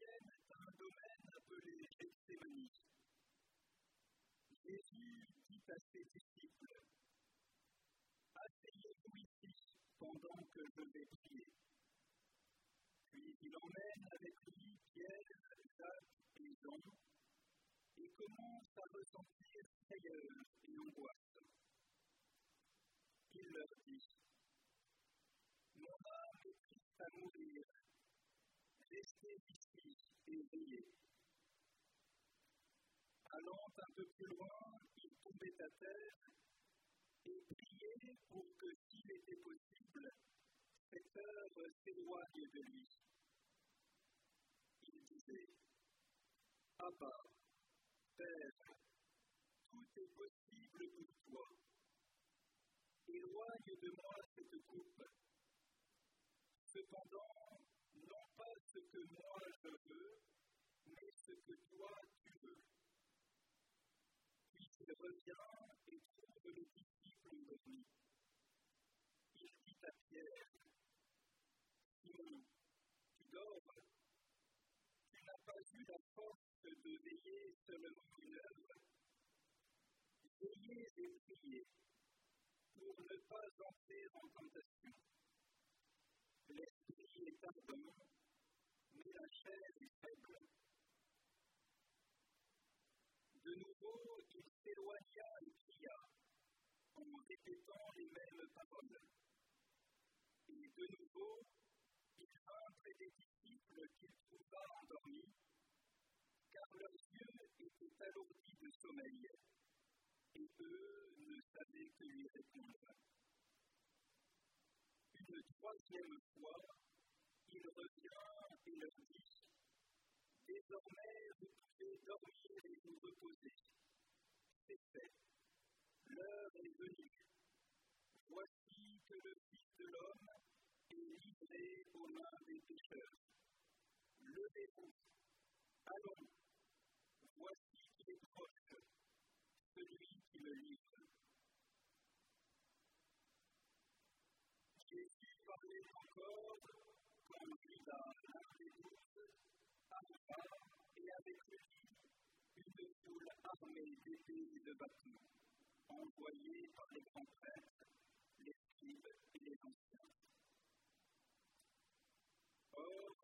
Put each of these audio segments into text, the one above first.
viennent à un domaine appelé Gethsemane. Jésus dit à ses disciples Asseyez-vous ici pendant que je vais prier. Puis il emmène avec lui Pierre, Jacques et Jean et commence à ressentir frayeur et angoisse. Il leur dit Mon âme est triste à mourir, ici et veillez. Allant un peu plus loin, il tombait à terre et priait pour que, s'il était possible, cette heure s'éloigne de lui. Il disait Abba, Père, tout est possible pour toi. Éloigne de moi cette coupe. Cependant, ce que moi je veux, mais ce que toi tu veux. Puis il revient et trouve le disciple endormi. Il dit à Pierre, Simon, tu dors Tu n'as pas eu la force de veiller seulement une heure Veillez et priez pour ne pas entrer en tentation. L'esprit est ardent, chair. De nouveau, il s'éloigna et pria, en répétant les mêmes paroles. Et de nouveau, il vint près des disciples qu'il trouva endormis, car leurs yeux étaient alourdis de sommeil, et eux ne savaient que lui répondre. Une troisième fois, il revient et leur dit Désormais, vous pouvez dormir et vous reposer. C'est fait. L'heure est venue. Voici que le Fils de l'homme est livré aux mains des pécheurs. Levez-vous. Allons. Voici qu'il est proche, celui qui me livre. Jésus parlait encore quand Judas, et avec lui une foule armée d'épées et de bâtons, envoyée par les grands prêtres, les scribes et les anciens. Or,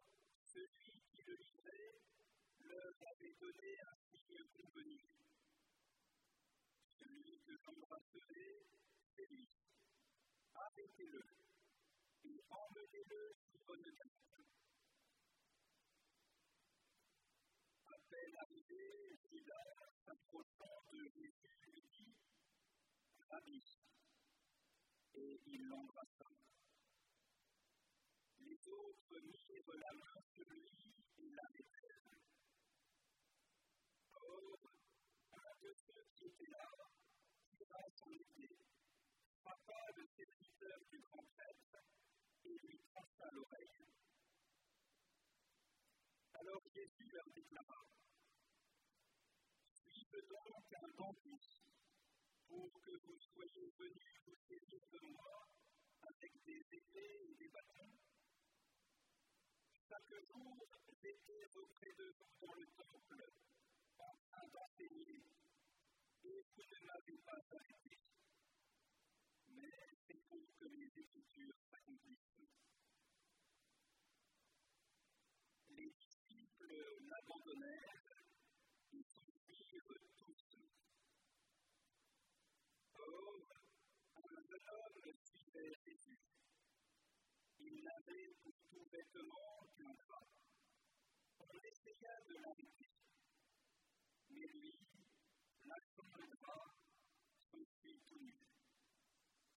celui qui le livrait leur avait donné un signe convenu. Celui que j'embrasserai, c'est lui. Arrêtez-le et emmenez-le sous bonne garde. À peine arrivé, Judas, s'approchant de Jésus, lui dit Rabbi, et il l'embrassa. Les autres mirent la main sur lui et l'arrêtèrent. Or, un de ceux qui étaient là tira son épée, frappa le serviteur du grand prêtre et lui trancha l'oreille. Alors Jésus leur déclara Donc un bandit pour que vous soyez venus vous saisir de moi avec des épées et des bâtons. Chaque jour, j'étais auprès de vous dans le temple, en train d'enseigner, et vous ne m'avez pas arrêté. Mais c'est pour que les Écritures s'accomplissent. Les disciples l'abandonnèrent homme suivait Jésus. Il n'avait pour tout vêtement qu'un drap. On essaya de l'arrêter, mais lui, lâchant le drap, se fit tout nu.